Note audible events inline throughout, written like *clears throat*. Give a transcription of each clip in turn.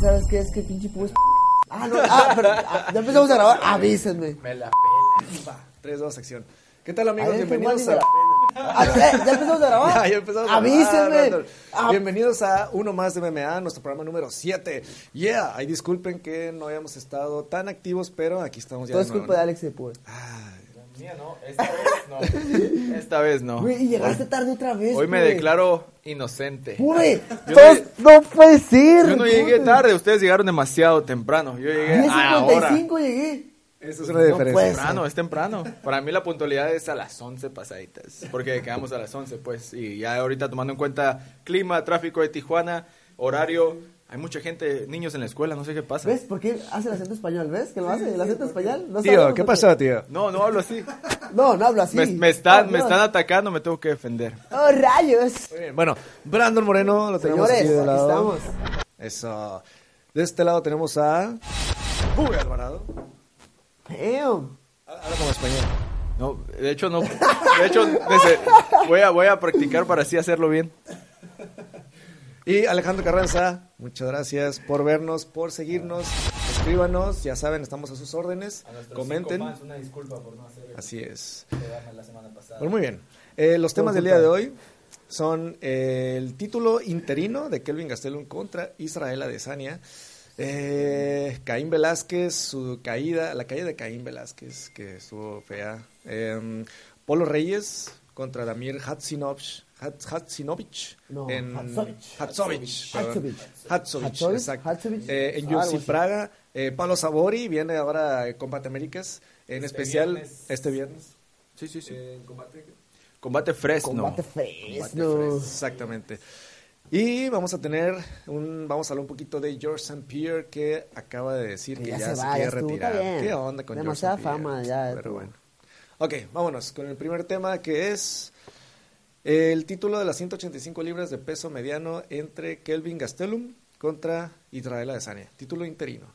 Es que sabes qué es que pinche pues. Ah, no, ah, pero ah, ya empezamos a grabar. Avísenme. Me la pelas. Va, 3, 2, sección. ¿Qué tal, amigos? A ver, Bienvenidos a... Ah, ya, ya empezamos a grabar. *laughs* Ya, ya empezamos a Avísenme. Ah, Bienvenidos a uno más de MMA, nuestro programa número 7. Yeah, ay, disculpen que no hayamos estado tan activos, pero aquí estamos ya todo es culpa de. Alex de pues. Mía no, esta vez no. Esta vez no. Güey, y llegaste tarde otra vez. Hoy me güey. declaro inocente. Güey, Yo todos, no puede ser. Yo no llegué güey. tarde, ustedes llegaron demasiado temprano. Yo llegué a ahora. 10.55 llegué. Esa es una diferencia. puede ser. Temprano, es temprano. Para mí la puntualidad es a las 11 pasaditas. Porque quedamos a las 11, pues. Y ya ahorita tomando en cuenta clima, tráfico de Tijuana, horario. Hay mucha gente, niños en la escuela, no sé qué pasa. ¿Ves por qué hace el acento español? ¿Ves que lo hace? ¿El acento español? No Tío, ¿qué pasó, tío? No, no hablo así. No, no hablo así. Me, me están, Oh, me están atacando, me tengo que defender. ¡Oh, rayos! Muy bien, Bueno, Brandon Moreno lo tenemos Señores, aquí de aquí lado. estamos. Eso. De este lado tenemos a... Uy, Alvarado. Damn. Habla como español. No, de hecho no. De hecho, desde- voy a, voy a practicar para así hacerlo bien. Y Alejandro Carranza, muchas gracias por vernos, por seguirnos. Escríbanos, ya saben, estamos a sus órdenes. Comenten. una disculpa por no hacer Así es. el programa la semana pasada. Bueno, muy bien. Eh, los temas del día de hoy son eh, el título interino de Kelvin Gastelum contra Israel Adesanya. Eh, Caín Velázquez, su caída, la caída de Caín Velázquez, que estuvo fea. Eh, Polo Reyes contra Damir Hatsinovich. Hatsinovich No, en Hatsovich. Hatsovich, perdón. Hatsovich. Hatsovich, Hatsovich, exacto. Eh, en UFC. Praga, eh, Pablo Sabori viene ahora a Combate Américas, en Este especial viernes. este viernes. Sí, sí, sí. Eh, en combate. Combate Fresno. Combate fresno. Exactamente. Y vamos a tener un, vamos a hablar un poquito de George St. Pierre que acaba de decir que, Que ya, ya se, se va, quiere retirar. ¿Qué onda con Demasiada George St. Pierre? fama, ya Pero bueno. Ok, vámonos con el primer tema que es el título de las 185 libras de peso mediano entre Kelvin Gastelum contra Israel Adesanya. Título interino.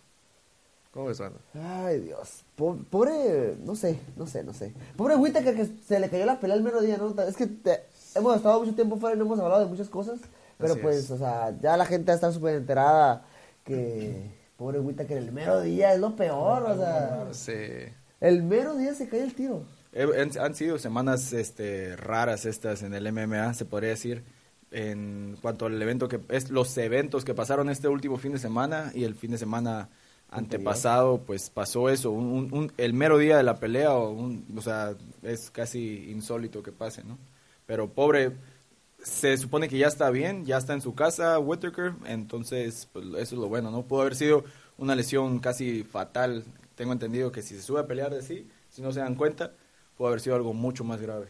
¿Cómo ves, Brandon? Ay, Dios. Po- Pobre, no sé, no sé, no sé. Pobre Whittaker que se le cayó la pelea el mero día, ¿no? Es que te- hemos estado mucho tiempo fuera y no hemos hablado de muchas cosas. Pero Así pues, es. o sea, ya la gente está súper enterada que pobre Whittaker el mero día es lo peor, o sea. Sí. El mero día se cae el tiro. Han, sido semanas este, raras estas en el MMA, se podría decir, en cuanto al evento que es los eventos que pasaron este último fin de semana y el fin de semana antepasado, pues pasó eso, un, un- un- el mero día de la pelea, o, un- o sea, es casi insólito que pase, ¿no? Pero pobre, se supone que ya está bien, ya está en su casa, Whittaker, entonces pues, eso es lo bueno, ¿no? Pudo haber sido una lesión casi fatal, tengo entendido que si se sube a pelear de sí, si no se dan cuenta, pudo haber sido algo mucho más grave.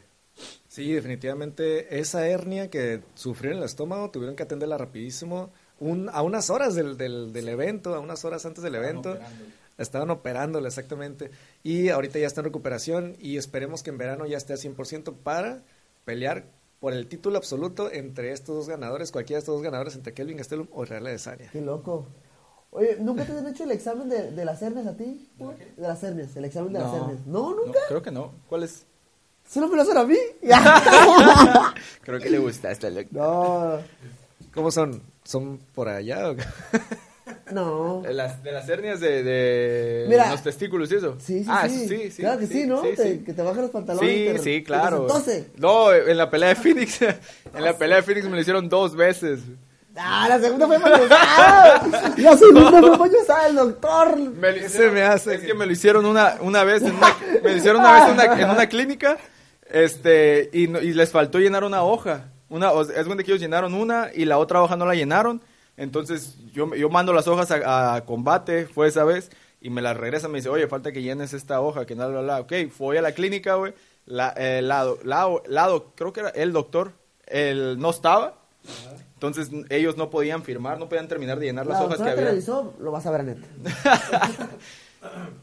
Sí, definitivamente esa hernia que sufrió en el estómago tuvieron que atenderla rapidísimo un, a unas horas del, del, del evento, a unas horas antes del evento. Estaban operándola exactamente y ahorita ya está en recuperación y esperemos que en verano ya esté al 100% para pelear por el título absoluto entre estos dos ganadores, cualquiera de estos dos ganadores, entre Kelvin Gastelum o Israel Adesanya. Qué loco. Oye, ¿nunca te han hecho el examen de, de las hernias a ti? ¿De, las hernias, el examen de las hernias. No, no, nunca. creo que no. ¿Cuál es? ¿Solo me lo hacen a mí? *laughs* Creo que le gusta esta look. no, ¿Cómo son? ¿Son por allá? o qué? no. De las, de las hernias de, de Mira. los testículos y eso. Sí, sí, ah, sí. sí, sí. Claro que sí, ¿no? Te- sí. Que te bajan los pantalones. Sí, te- sí, te claro. Entonces, No, en la pelea de Phoenix, *laughs* en la pelea de Phoenix me lo hicieron dos veces. Ah, la segunda fue mayosada. *laughs* La segunda fue mayosada, el doctor. Me lo Se me hace Es que- me lo hicieron una, una vez en una, *laughs* me lo hicieron una vez en una, en una *laughs* clínica, este, y, no- y les faltó llenar una hoja. Una, o sea, es donde que ellos llenaron una y la otra hoja no la llenaron. Entonces yo, yo mando las hojas a, a combate, fue esa vez, y me las regresan, me dice, oye, falta que llenes esta hoja, que nada, bla, bla. Ok, fui a la clínica, güey, la, eh, la, la, la creo que era el doctor, él no estaba, Entonces ellos no podían firmar, no podían terminar de llenar las La hojas que había. revisó, lo vas a ver a net. *laughs*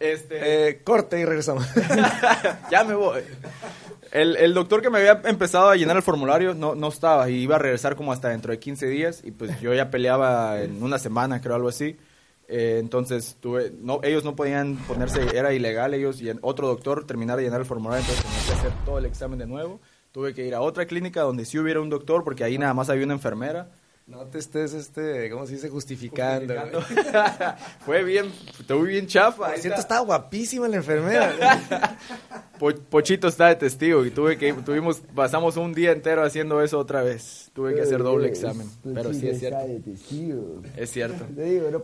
Este, Eh, corte y regresamos. *laughs* ya me voy. El, el doctor que me había empezado a llenar el formulario no, no estaba y iba a regresar como hasta dentro de 15 días y pues yo ya peleaba en una semana, creo, algo así. Eh, entonces tuve, no, ellos no podían ponerse, era ilegal ellos y en- otro doctor terminar de llenar el formulario, entonces tenía que hacer todo el examen de nuevo. Tuve que ir a otra clínica donde sí hubiera un doctor porque ahí nada más había una enfermera. No te estés, este, ¿cómo se dice? Justificando. *laughs* Fue bien, estuve bien chafa. Por cierto, estaba guapísima la enfermera. *laughs* Po- Pochito está de testigo y tuve que tuvimos pasamos un día entero haciendo eso otra vez. Tuve que hacer doble examen, pero sí es cierto. Es cierto.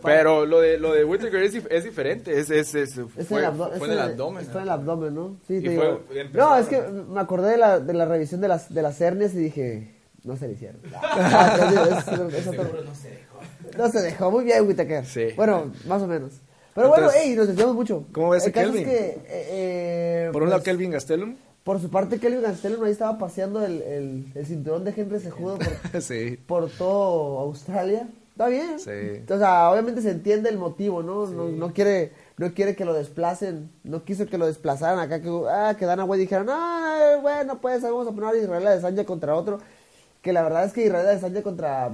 Pero lo de lo de Whittaker es, dif- es diferente, es, es, es- Es fue, el abdo- fue es en el abdomen. Fue en el abdomen, ¿no? Sí, te digo. No, es que me acordé de la, de la revisión de las, de las hernias y dije, no se le hicieron. *laughs* Ah, es- es otro- No se dejó, muy bien, Whittaker. Sí. Bueno, más o menos. Pero bueno, Entonces, ey, nos desviamos mucho. ¿cómo ves a Kelvin? Es que, eh, eh, Por un lado, pues, Kelvin Gastelum. Por su parte, Kelvin Gastelum ahí estaba paseando el, el, el cinturón de Henry Sejudo por, *laughs* sí. por todo Australia. Está bien. Sí. O sea, obviamente se entiende el motivo, ¿no? No, no quiere no quiere que lo desplacen, no quiso que lo desplazaran acá, que, ah, que Dana White dijeron, no, bueno, pues vamos a poner a Israel Adesanya contra otro. Que la verdad es que Israel Adesanya contra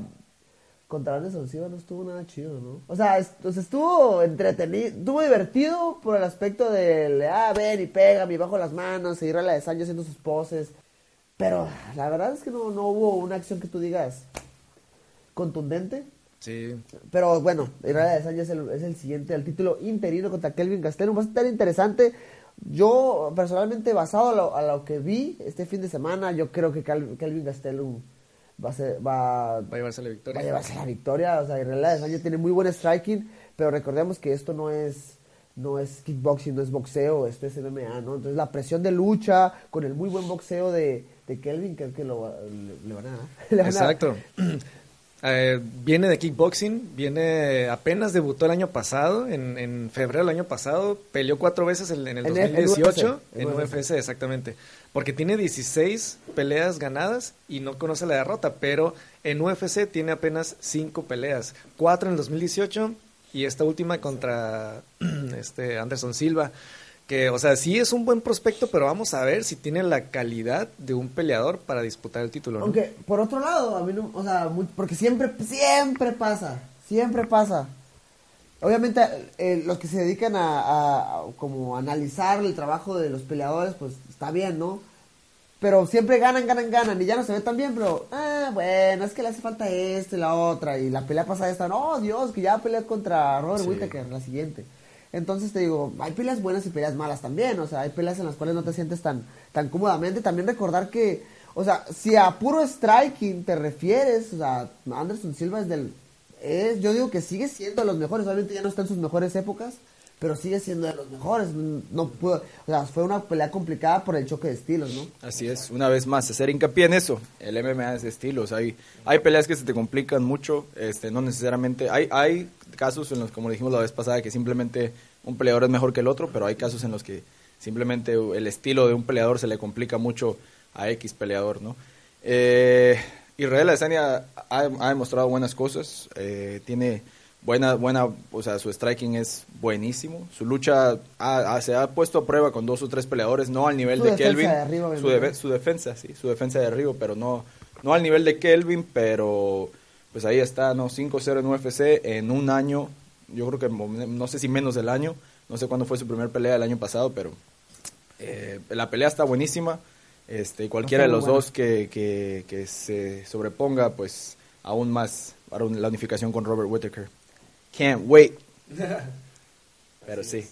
contra Anderson Silva no estuvo nada chido, ¿no? O sea, es- o sea, estuvo entretenido, estuvo divertido por el aspecto del, ah, ven y pega, y bajo las manos, y Israel Adesanya haciendo sus poses. Pero la verdad es que no, no hubo una acción que tú digas contundente. Sí. Pero bueno, Israel Adesanya es el, es el siguiente al título interino contra Kelvin Gastelum. Va a estar interesante. Yo, personalmente, basado a lo, a lo que vi este fin de semana, yo creo que Cal- Kelvin Gastelum va a, ser, va, Va a llevarse la victoria. va a llevarse la victoria. O sea, Israel Adesanya tiene muy buen striking, pero recordemos que esto no es no es kickboxing, no es boxeo, esto es MMA, ¿no? Entonces la presión de lucha con el muy buen boxeo de, de Kelvin, creo que lo, le, le van a. *laughs* Le van a- Exacto. *clears throat* Eh, viene de kickboxing, viene apenas debutó el año pasado, en, en febrero del año pasado, peleó cuatro veces en, en el En F- en 2018 UFC, en en UFC, exactamente, porque tiene 16 peleas ganadas y no conoce la derrota, pero en UFC tiene apenas cinco peleas, cuatro en el 2018 y esta última contra *clears throat* este Anderson Silva. Que, o sea, sí es un buen prospecto, pero vamos a ver si tiene la calidad de un peleador para disputar el título. ¿no? Aunque, por otro lado, a mí no, o sea, muy- porque siempre, siempre pasa, siempre pasa. Obviamente, eh, los que se dedican a, a- a como analizar el trabajo de los peleadores, pues está bien, ¿no? Pero siempre ganan, ganan, ganan, y ya no se ve tan bien, pero, ah, bueno, es que le hace falta esto y la otra, y la pelea pasada esta, no, Dios, que ya peleó contra Robert Sí. Whittaker, la siguiente. Entonces te digo, hay peleas buenas y peleas malas también, o sea, hay peleas en las cuales no te sientes tan, tan cómodamente. También recordar que, o sea, si a puro striking te refieres, o sea, Anderson Silva es del, es, yo digo que sigue siendo de los mejores, obviamente ya no está en sus mejores épocas, pero sigue siendo de los mejores. No pudo, o sea, fue una pelea complicada por el choque de estilos, ¿no? Así es, una vez más, hacer hincapié en eso. El MMA es de estilos. Hay, hay peleas que se te complican mucho, este, no necesariamente. Hay, hay casos en los, como dijimos la vez pasada, que simplemente un peleador es mejor que el otro, pero hay casos en los que simplemente el estilo de un peleador se le complica mucho a X peleador, ¿no? Eh, Israel Adesanya ha, ha demostrado buenas cosas, eh, tiene buena, buena, o sea, su striking es buenísimo, su lucha ha- ha- se ha puesto a prueba con dos o tres peleadores, no al nivel Su de Kelvin, de arriba, su, defensa, sí, su defensa de arriba, pero no, no al nivel de Kelvin, pero pues ahí está, ¿no? 5-0 en UFC en un año, yo creo que no sé si menos del año, no sé cuándo fue su primer pelea el año pasado, pero eh, la pelea está buenísima, este, cualquiera de los dos que, que, que se sobreponga, pues aún más para la unificación con Robert Whittaker. Can't wait. *laughs* Pero sí.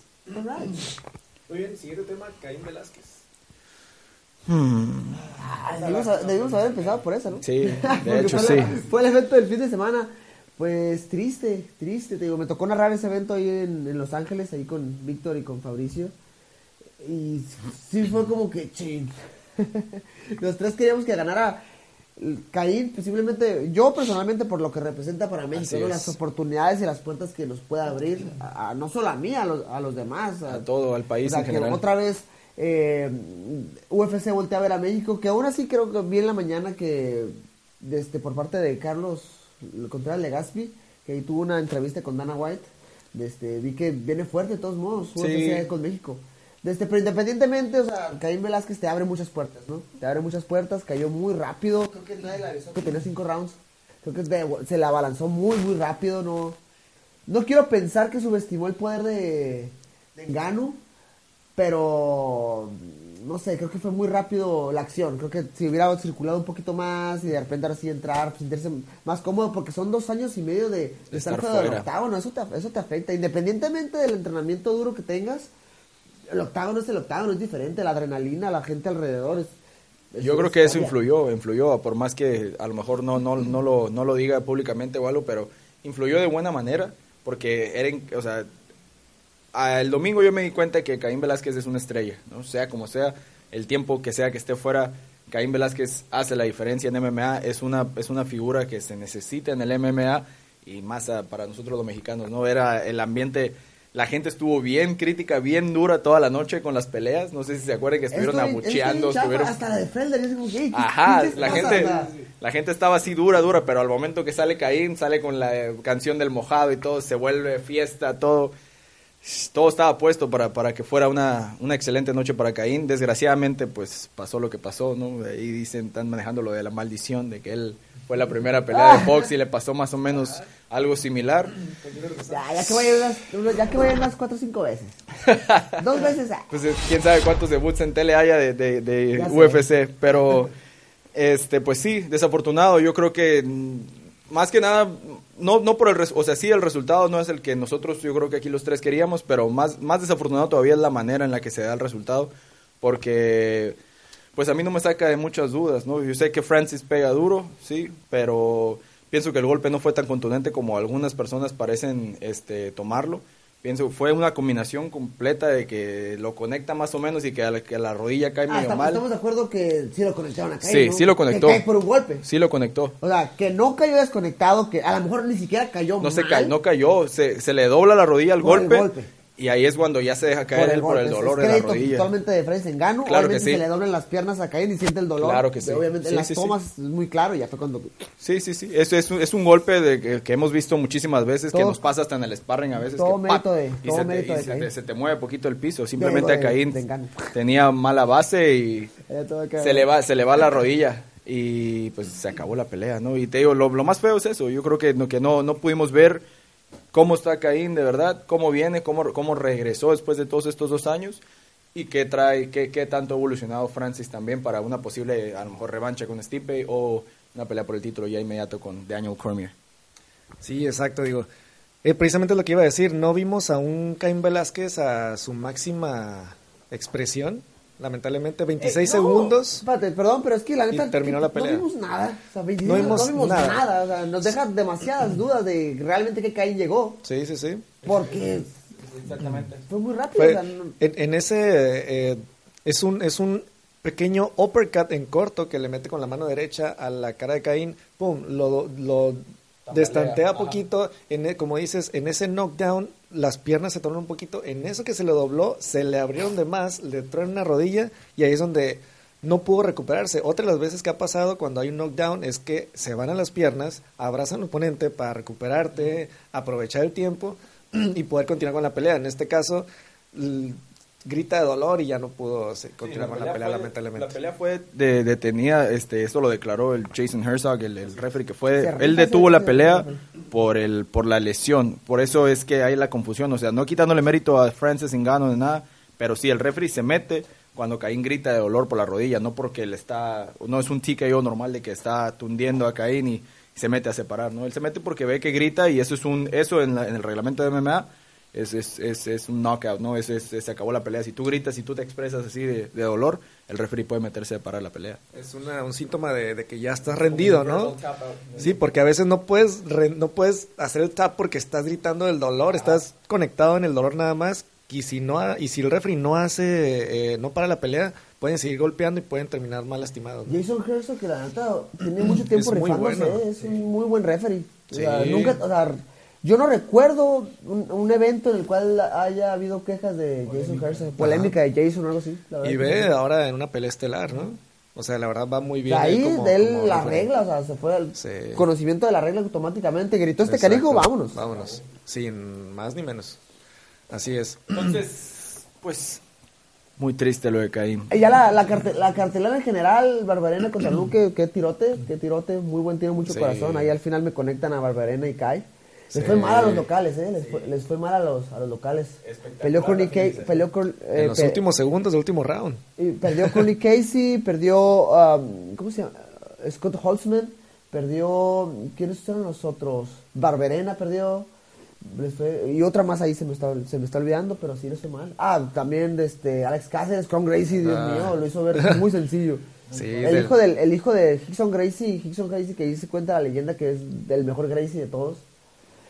Muy bien, siguiente tema, Caín Velázquez. Ah, debimos, ha- debimos haber empezado por eso, ¿no? Sí, *laughs* de hecho fue sí. la- fue el evento del fin de semana. Pues triste, triste, te digo, me tocó narrar ese evento ahí en, en Los Ángeles, ahí con Víctor y con Fabricio. Y sí fue como que, ching. *laughs* Los tres queríamos que ganara Caín, posiblemente, yo personalmente por lo que representa para México, las oportunidades y las puertas que nos puede abrir, a- a- no solo a mí, a los, a los demás. A todo, al país o sea, en que general. otra vez eh, UFC voltea a ver a México, que aún así creo que vi en la mañana que de este, por parte de Carlos Contreras Legaspi, que ahí tuvo una entrevista con Dana White. De este, vi que viene fuerte de todos modos, Sí. UFC con México. De este, pero independientemente, o sea, Caín Velázquez te abre muchas puertas, ¿no? Te abre muchas puertas, cayó muy rápido, creo que nadie le avisó que tenía cinco rounds. Creo que de- se la abalanzó muy, muy rápido, no... No quiero pensar que subestimó el poder de, de Ngannou, pero no sé, creo que fue muy rápido la acción. Creo que si hubiera circulado un poquito más y de repente ahora sí entrar, sentirse más cómodo, porque son dos años y medio de, de De estar estar fuera del fuera. octágono, eso te, eso te afecta. Independientemente del entrenamiento duro que tengas, el octágono es el octágono, es diferente, la adrenalina, la gente alrededor. Es, es Yo creo que eso influyó, influyó, por más que a lo mejor no, no, no, lo, no lo diga públicamente o algo, pero influyó de buena manera, porque era, in- o sea, el domingo yo me di cuenta que Caín Velázquez es una estrella, ¿no? Sea como sea, el tiempo que sea que esté fuera, Caín Velázquez hace la diferencia en MMA, es una, es una figura que se necesita en el MMA y más a- para nosotros los mexicanos, ¿no? Era el ambiente... La gente estuvo bien crítica, bien dura toda la noche con las peleas. No sé si se acuerdan que estuvieron Esto- esto abucheando, estuvieron... Hasta la de Felder, yo digo, "Ey, ¿qué- Ajá, qué la pasa?" gente, la gente estaba así dura, dura, pero al momento que sale Caín, sale con la canción del mojado y todo, se vuelve fiesta, todo. Todo estaba puesto para, para que fuera una, una excelente noche para Caín. Desgraciadamente, pues pasó lo que pasó, ¿no? Ahí dicen, están manejando lo de la maldición, de que él fue la primera pelea de box y le pasó más o menos algo similar. Ya, ya que vayan unas, ya que vayan unas cuatro o cinco veces. *laughs* Dos veces. ah. Pues eh, quién sabe cuántos debuts en tele haya de, de, de Ya sé. UFC, pero este pues sí, desafortunado, yo creo que mm, más que nada no no por el o sea, sí el resultado no es el que nosotros yo creo que aquí los tres queríamos, pero más más desafortunado todavía es la manera en la que se da el resultado porque pues a mí no me saca de muchas dudas, ¿no? Yo sé que Francis pega duro, sí, pero pienso que el golpe no fue tan contundente como algunas personas parecen este tomarlo. Pienso fue una combinación completa de que lo conecta más o menos y que a la, que a la rodilla cae medio mal. estamos de acuerdo que sí lo conectaron a Caín, Sí, ¿no? sí lo conectó. Que cae por un golpe. Sí lo conectó. O sea, que no cayó desconectado, que a lo mejor ni siquiera cayó No se mal ca- no cayó, se, se le dobla la rodilla al golpe. Y ahí es cuando ya se deja caer él por el dolor es de la rodilla. totalmente de Francis Engano. Claro que Obviamente sí. se le doblan las piernas a Caín y siente el dolor. Claro que sí. Obviamente Sí, en las tomas es muy claro y ya fue cuando... Sí, sí, sí. Es, es, un, es un golpe de que, que hemos visto muchísimas veces, que Todo- nos pasa hasta en el sparring a veces. todo que, mérito de- y todo se, te, mérito y de se te- se te mueve poquito el piso. Simplemente a Caín tenía mala base y *laughs* que- se le va se le va la rodilla y pues se acabó la pelea, ¿no? Y te digo, lo, lo más feo es eso. Yo creo que que no, no pudimos ver cómo está Caín de verdad, cómo viene, cómo, cómo regresó después de todos estos dos años y qué trae, qué, qué tanto ha evolucionado Francis también para una posible, a lo mejor, revancha con Stipe o una pelea por el título ya inmediato con Daniel Cormier. Sí, exacto, digo. Eh, precisamente lo que iba a decir, no vimos a un Caín Velázquez a su máxima expresión, lamentablemente 26 Eh, no, segundos. Espérate, perdón, pero es que la neta. Y terminó la pelea. No vimos nada. O sea, 26 No no vimos nada. nada. O sea, nos deja demasiadas dudas de realmente que Caín llegó. Sí, sí, sí. Porque Exactamente. fue muy rápido. Fue- o sea, no- en, en ese eh, es un es un pequeño uppercut en corto que le mete con la mano derecha a la cara de Caín, pum, lo, lo destantea ajá. poquito, en e- como dices, en ese knockdown las piernas se tornan un poquito, en eso que se le dobló, se le abrieron de más, le entró en una rodilla y ahí es donde no pudo recuperarse. Otra de las veces que ha pasado cuando hay un knockdown es que se van a las piernas, abrazan al oponente para recuperarte, aprovechar el tiempo *clears throat* y poder continuar con la pelea. En este caso, grita de dolor y ya no pudo se- continuar con la pelea, fue- lamentablemente. La pelea fue de- detenida, este, esto lo declaró el Jason Herzog, el, el referee que fue, él detuvo la pelea por el, por la lesión, por eso es que hay la confusión, o sea, no quitándole mérito a Francis Ngannou de nada, pero sí el referee se mete cuando Caín grita de dolor por la rodilla, no porque le está, no es un TKO normal de que está tundiendo a Caín y se mete a separar, ¿no? Él se mete porque ve que grita y eso es un, eso en, la- en el reglamento de MMA es, es, es, es un knockout, ¿no? Es, es- se acabó la pelea. Si tú gritas, si tú te expresas así de, de dolor, el referee puede meterse a parar la pelea. Es una- un síntoma de, de que ya estás rendido, ¿no? Sí, porque a veces no puedes re- no puedes hacer el tap porque estás gritando del dolor, estás conectado en el dolor nada más y si no ha- y si el referee no hace eh, no para la pelea, pueden seguir golpeando y pueden terminar mal lastimados. ¿no? Jason Herzog, que la neta tiene mucho *clears throat* tiempo Es muy rifándose, bueno. ¿eh? es un muy buen referee. O sea, Sí. nunca, o sea, yo no recuerdo un, un evento en el cual haya habido quejas de Jason Herzog, polémica de Jason o algo así. la verdad Y ve ahora en una pelea estelar, ¿no? O sea, la verdad va muy De bien. ahí, como- de él como la regla, o sea, se fue al Sí. conocimiento de la regla automáticamente. Gritó este canijo, vámonos. Vámonos. Sin más ni menos. Así es. Entonces, pues, muy triste lo de Caín. Y ya la, la, carte- la cartelera en general, Barbarena contra Luque, qué tirote, qué tirote, muy buen tiro, mucho Sí. corazón. Ahí al final me conectan a Barbarena y Kai. Les Sí. fue mal a los locales, ¿eh? Les fue, les fue mal a los, a los locales. Peleó con la Nick Casey, peleó con... eh, En los pe- últimos segundos del último round. y perdió con Nick Casey, perdió... um, ¿Cómo se llama? Scott Holtzman, perdió... ¿Quiénes eran los otros? Barberena perdió. les fue- y otra más ahí se me, está, se me está olvidando, pero sí les fue mal. Ah, también de este, Alex Cáceres con Gracie, Dios Ah. mío, lo hizo ver muy sencillo. *laughs* Sí, el, del- hijo del, el hijo de Hickson Gracie, Hickson Gracie que dice cuenta la leyenda que es el mejor Gracie de todos.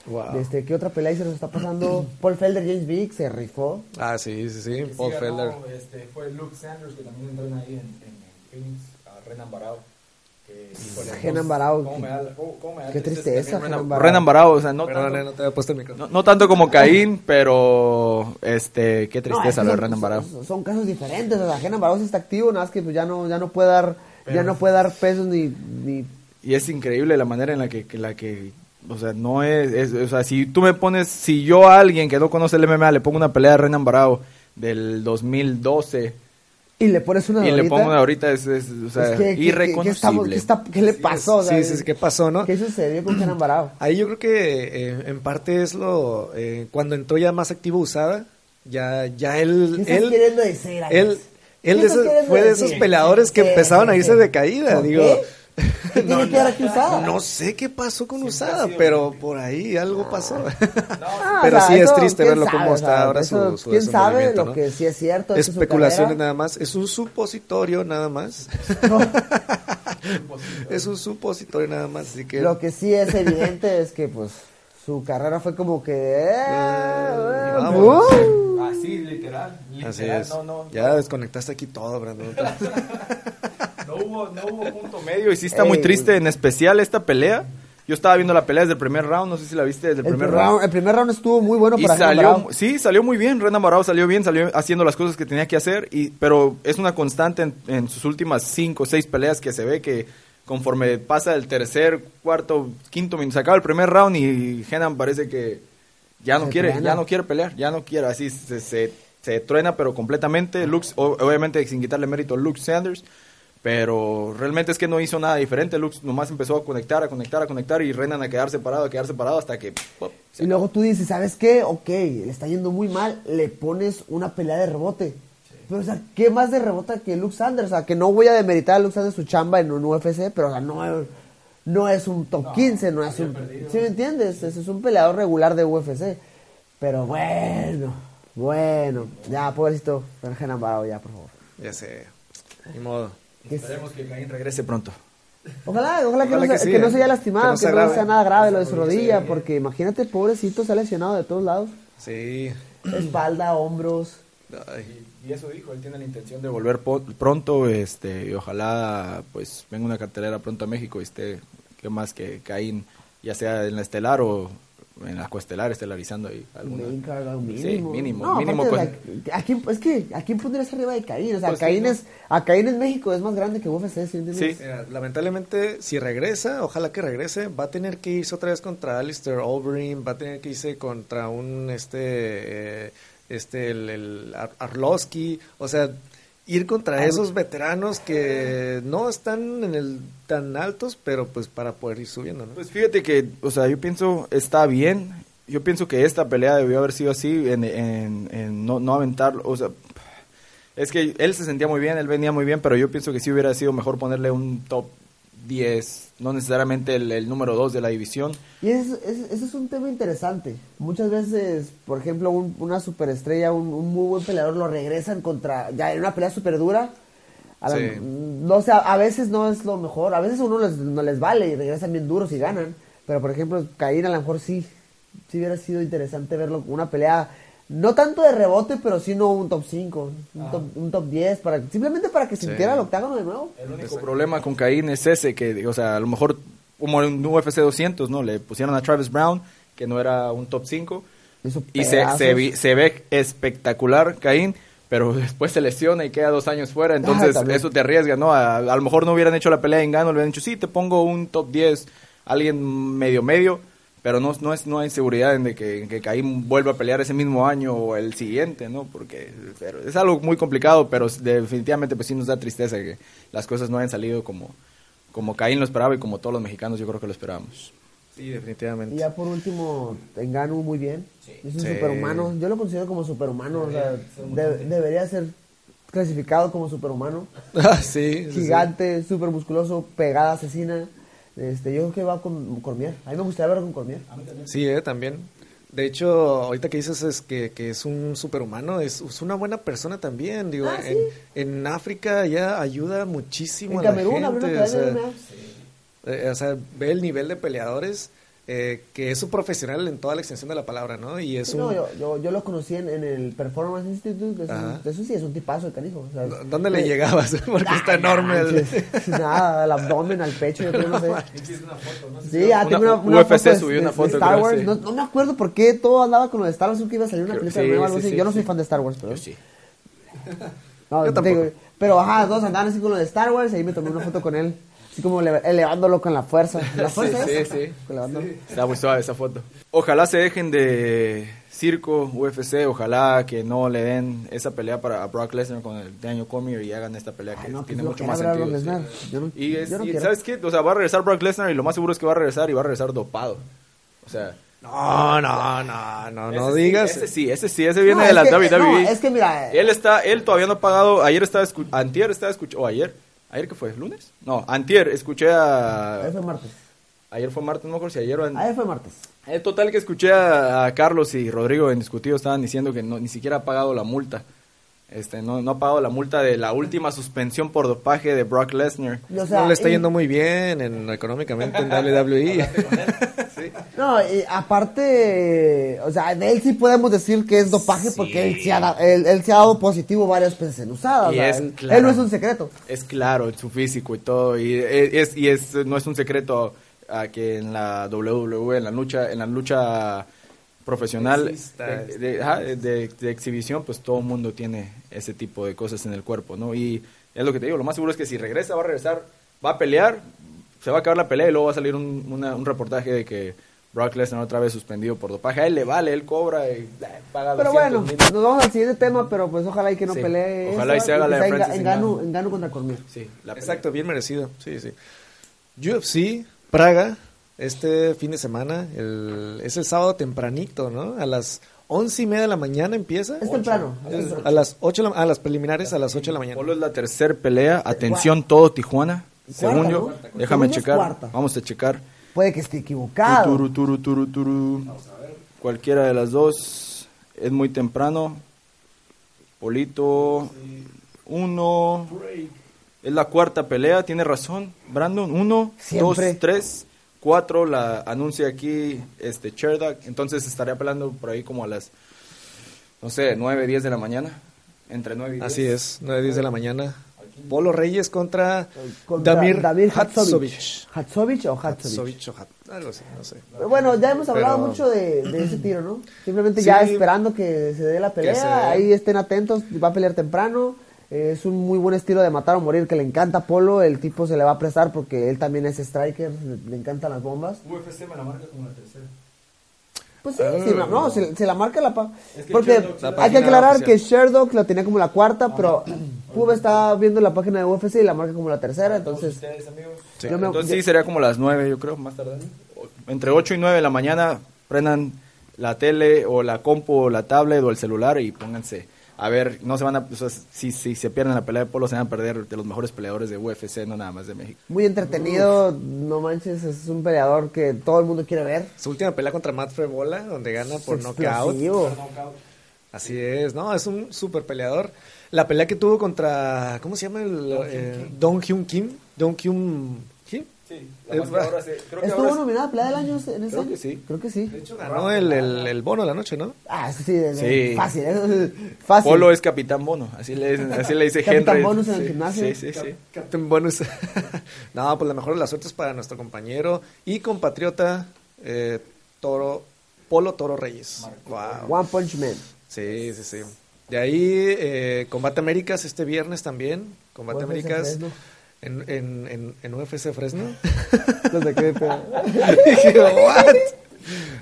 Wow. Este, ¿Qué otra pelea ahí se nos está pasando? *clears throat* Paul Felder, James Vick, se rifó. Ah, sí, sí, sí. Paul Felder. Este, fue Luke Sanders, que también entró ahí en, en Phoenix, a Renan Barao. Renan no- Barao, ¿cómo me da- cómo- cómo me da qué tristeza Renan Barao. Renan Barao, o sea, no Perdón, tanto, eh, no te había puesto el micrófono. no, no tanto como Caín, pero este, qué No, tristeza que lo de Renan Barao. Son, son casos diferentes. O sea, Renan Barao sí está activo, nada más que pues ya no, ya no puede dar, ya no puede dar pesos ni, ni Y es increíble la manera en la que, que la que o sea, no es, es- o sea, si tú me pones, si yo a alguien que no conoce el MMA le pongo una pelea de Renan Barao del 2012 y le pones una y le pongo una ahorita es, o sea, pues, ¿qué- qué- irreconocible. qué estamos- qué está- qué le pasó? O sea, Sí, sí, sí, ¿qué pasó, no? ¿Qué sucedió con Renan Barao? *clears throat* Ahí yo creo que eh, en parte es lo eh, cuando entró ya más activo usada, ya ya él ¿Qué estás él queriendo decir, Alex? él ¿Qué él de estás esos- queriendo fue de decir? esos peleadores que ¿Qué? empezaban a irse de caída, ¿Por digo. qué? ¿Qué *laughs* tiene que ver aquí usada? No sé qué pasó con Usada, pero por ahí algo pasó. *laughs* Ah, pero o sea, sí es triste ¿quién verlo sabe? cómo está ahora eso, su, su ¿Quién sabe lo ¿no? que sí es cierto? Especulaciones nada más, es un supositorio nada más. *laughs* es un supositorio nada más, así que Lo que sí es evidente es que, pues, su carrera fue como que... eh, eh, vámonos. ¡uh! Así, literal. así es. ya desconectaste aquí todo, Brandon. No hubo, no hubo punto medio y sí está muy triste, en especial esta pelea. Yo estaba viendo la pelea desde el primer round, no sé si la viste desde el, El, primer round. round, el primer round estuvo muy bueno Y para salió, sí, salió muy bien, Renan Barao salió bien, salió haciendo las cosas que tenía que hacer, y, pero es una constante en, en sus últimas cinco o seis peleas que se ve que conforme pasa el tercer, cuarto, quinto minuto, se acaba el primer round y Renan parece que ya no Se quiere, ya no quiere pelear, ya no quiere, así se, se, se truena pero completamente, Lux, obviamente sin quitarle mérito a Luke Sanders, pero realmente es que no hizo nada diferente, Lux nomás empezó a conectar, a conectar, a conectar y Renan a quedarse parado, a quedarse parado hasta que... pop, Y luego tú dices, ¿sabes qué? Ok, le está yendo muy mal, le pones una pelea de rebote. Pero, o sea, ¿qué más de rebota que Luke Sanders? O sea, que no voy a demeritar a Luke Sanders su chamba en un UFC, pero, o sea, no, es- no es un top 15, no es un... ¿Sí me entiendes? Es un peleador regular de UFC. Pero bueno, bueno. Ya, pobrecito, Renan Barao, ya, por favor. ya sé. Ni modo. Que- Esperemos que Caín regrese pronto. Ojalá, ojalá, que, Ojalá no, que se, sí, que no se haya lastimado, Que no sea no sea nada grave lo de su rodilla, porque imagínate, pobrecito, se ha lesionado de todos lados. Sí. Espalda, hombros. Ay, Y eso dijo, él tiene la intención de volver pronto, este, y ojalá pues venga una cartelera pronto a México y esté, que más que Caín, ya sea en la estelar o en la coestelar, estelarizando ahí alguna. Sí, mínimo. mínimo, No, mínimo aparte, con- o sea, ¿a quién- es que, ¿a quién pondrías arriba de Caín? O sea, Pues sí, Caín ¿no? es, a Caín en México es más grande que UFC, ¿sí? Sí. Lamentablemente, si regresa, ojalá que regrese, va a tener que irse otra vez contra Alistair Overeem, va a tener que irse contra un, este, eh, este, el, el Arlovsky, o sea, ir contra esos veteranos que no están en el tan altos, pero pues para poder ir subiendo, ¿no? Pues fíjate que, o sea, yo pienso, está bien, yo pienso que esta pelea debió haber sido así, en, en, en no, no aventarlo, o sea, es que él se sentía muy bien, él venía muy bien, pero yo pienso que sí hubiera sido mejor ponerle un top 10, no necesariamente el, el número 2 de la división. Y ese, ese- ese es un tema interesante. Muchas veces, por ejemplo, un- una superestrella, un, un muy buen peleador, lo regresan contra, ya en una pelea súper dura. A la- Sí. no sé, a veces no es lo mejor, a veces a uno les, no les vale y regresan bien duros y ganan. Pero, por ejemplo, Caín a lo mejor sí, sí hubiera sido interesante verlo, una pelea, no tanto de rebote, pero sí no un top 5, un, top, un top 10, para, simplemente para que Sí. sintiera el octágono de nuevo. El único problema con Caín es ese, que, o sea, a lo mejor como en un UFC 200, ¿no? Le pusieron a Travis Brown, que no era un top 5, Hizo y se, se, vi- se ve espectacular Caín, pero *laughs* después se lesiona y queda dos años fuera, entonces también. eso te arriesga, ¿no? A, a lo mejor no hubieran hecho la pelea de Engano, le hubieran dicho, sí, te pongo un top 10, alguien medio medio, pero no, no, es, no hay seguridad en de que, en que Caín vuelva a pelear ese mismo año o el siguiente, ¿no? Porque pero es algo muy complicado, pero definitivamente pues sí nos da tristeza que las cosas no hayan salido como, como Caín lo esperaba y como todos los mexicanos yo creo que lo esperábamos. Sí, definitivamente. Y ya por último, Engano muy bien. Es un Sí. superhumano. Yo lo considero como superhumano. O sea, de- debería ser clasificado como superhumano. Ah, *laughs* sí, sí, sí. Gigante, súper musculoso, pegada asesina. Este, yo creo que va con Cormier. A mí me gustaría verlo con Cormier. Sí, eh, también. De hecho, ahorita que dices es que, que es un superhumano, es, es una buena persona también. Digo, Ah, en, en África ya ayuda muchísimo En a la Camerún gente. o sea, eh, o sea, ve el nivel de peleadores, eh, que es un profesional en toda la extensión de la palabra, ¿no? Y es No, un... yo, yo, yo lo conocí en, en el Performance Institute. Eso, eso sí es un tipazo de canijo. o sea, ¿Dónde le llegabas? *laughs* Porque está ah, enorme. el- Nada, al abdomen, al pecho, yo creo, no sé. *laughs* Sí, ah, Una- tengo una, una UFC foto de- subió de- una de foto, Star creo, Wars. sí. No, no me acuerdo por qué todo andaba con lo de Star Wars. Que iba a salir una película sí, nueva, algo sí, así. sí, Yo no sí. soy fan de Star Wars, pero. Yo sí. No, Yo digo, pero ajá, todos andaban así con lo de Star Wars y ahí me tomé una foto con él. Así como elevándolo con la fuerza. *laughs* ¿La fuerza Sí, es? sí, sí. Está muy suave esa foto. Ojalá se dejen de circo, UFC, ojalá que no le den esa pelea para a Brock Lesnar con el Daniel Cormier y hagan esta pelea que Ay, no, pues tiene lo mucho más sentido. Sí. Lesnar. Yo no- y es- yo no y quiero. ¿sabes qué? O sea, va a regresar Brock Lesnar y lo más seguro es que va a regresar y va a regresar dopado. O sea, No, no, no, no, no ese sí, digas. ese sí, ese sí, ese viene No, de la que- WWE. no, es que mira, Él está, él todavía no ha pagado, ayer estaba, antier estaba escuchando, o ayer, ¿ayer qué fue? ¿Lunes? No, antier, escuché a... Ayer fue martes. Ayer fue martes, no me acuerdo si ayer o Ayer fue martes. El total que escuché a, a Carlos y Rodrigo en discutido estaban diciendo que no, ni siquiera ha pagado la multa. Este, no, no ha pagado la multa de la última suspensión por dopaje de Brock Lesnar. Y, o sea, no le está y- yendo muy bien en, económicamente en *laughs* WWE. Sí. No, y aparte, o sea, de él sí podemos decir que es dopaje porque él, sí ha da- él, él se ha dado positivo varias veces en usada. o Y sea, es él, claro. él no es un secreto. Es claro en su físico y todo. Y es, y es, no es un secreto a que en la WWE, en la lucha, en la lucha profesional Exista de, este. de- de exhibición, pues todo el mundo tiene ese tipo de cosas en el cuerpo, ¿no? Y es lo que te digo, lo más seguro es que si regresa, va a regresar, va a pelear, se va a acabar la pelea y luego va a salir un, una- un reportaje de que Brock Lesnar otra vez suspendido por dopaje. A él le vale, él cobra y eh, paga Pero 200 bueno, mil. nos vamos al siguiente tema, pero pues ojalá y que no Sí, pelee. ojalá y se haga la que de sea Francis en Gano, Ngannou. en Gano contra Cormier. Sí, la. Exacto, bien merecido. Sí, sí. UFC, Praga, este fin de semana, el, es el sábado tempranito, ¿no? A las once y media de la mañana empieza. Es temprano. A las ocho, de la- a las preliminares a las ocho de la mañana. Polo es la tercera pelea. Atención, todo Tijuana. Según yo, ¿no? déjame Según checar. Vamos a checar. Puede que esté equivocado. Turu, turu, turu, turu. Cualquiera de las dos. Es muy temprano. Polito. Uno. Es la cuarta pelea, tiene razón. Brandon, uno, Siempre. dos, tres, cuatro. La anuncia aquí este Cherdak. Entonces estaría peleando por ahí como a las, no sé, nueve, diez de la mañana. Entre nueve y diez. Así es, 9 10 de la mañana. Polo Reyes contra, Contra Damir, Damir Hatsovich. Hatsovich. Hatsovich o Hatsovich. Hatsovich o Hat- algo así, no sé. Pero bueno, ya hemos hablado Pero- mucho de, de ese tiro, ¿no? Simplemente Sí. ya esperando que se dé la pelea, ahí estén atentos, va a pelear temprano. eh, Es un muy buen estilo de matar o morir que le encanta a Polo, el tipo se le va a prestar porque él también es striker, le, le encantan las bombas. UFC me la marca como la tercera. Pues sí, Ah. sí, no, no, se, se la marca la pa. Es que Porque hay que aclarar oficial. que Sherdog la tenía como la cuarta, pero Pube está viendo la página de UFC y la marca como la tercera, entonces... Sí. Yo me- Entonces yo- sí, sería como las 9, yo creo, más tarde. Entre 8 y 9 de la mañana, prendan la tele o la compu o la tablet o el celular y pónganse a ver, no se van a, o sea, si, si se pierden la pelea de polo, se van a perder de los mejores peleadores de UFC, no nada más de México. Muy entretenido, no manches, es un peleador que todo el mundo quiere ver. Su última pelea contra Matt Frebola, donde gana por knockout. Así es, no, es un super peleador. La pelea que tuvo contra, ¿cómo se llama? El, eh, Dong Hyun Kim. Dong Hyun Es verdad. ¿Estuvo nominada a pelea del año en ese Creo año? que sí. Creo que sí. Ganó el, el, el bono de la noche, ¿no? Ah, sí, sí, de- de- Sí. fácil, ¿eh? fácil. Polo es Capitán Bono, así le, así le dice Capitán Henry. Bonus en el gimnasio. Sí, sí, sí. Captain Bonus. *laughs* no, pues la mejor de las suertes para nuestro compañero y compatriota eh, Toro, Polo Toro Reyes. Wow. One Punch Man. Sí, sí, sí. De ahí, eh, Combate Américas este viernes también. Combate UFC Américas Fresno. En, en, en, en UFC Fresno. *laughs* Lo saqué de pedo. Dije, *laughs* ¿what?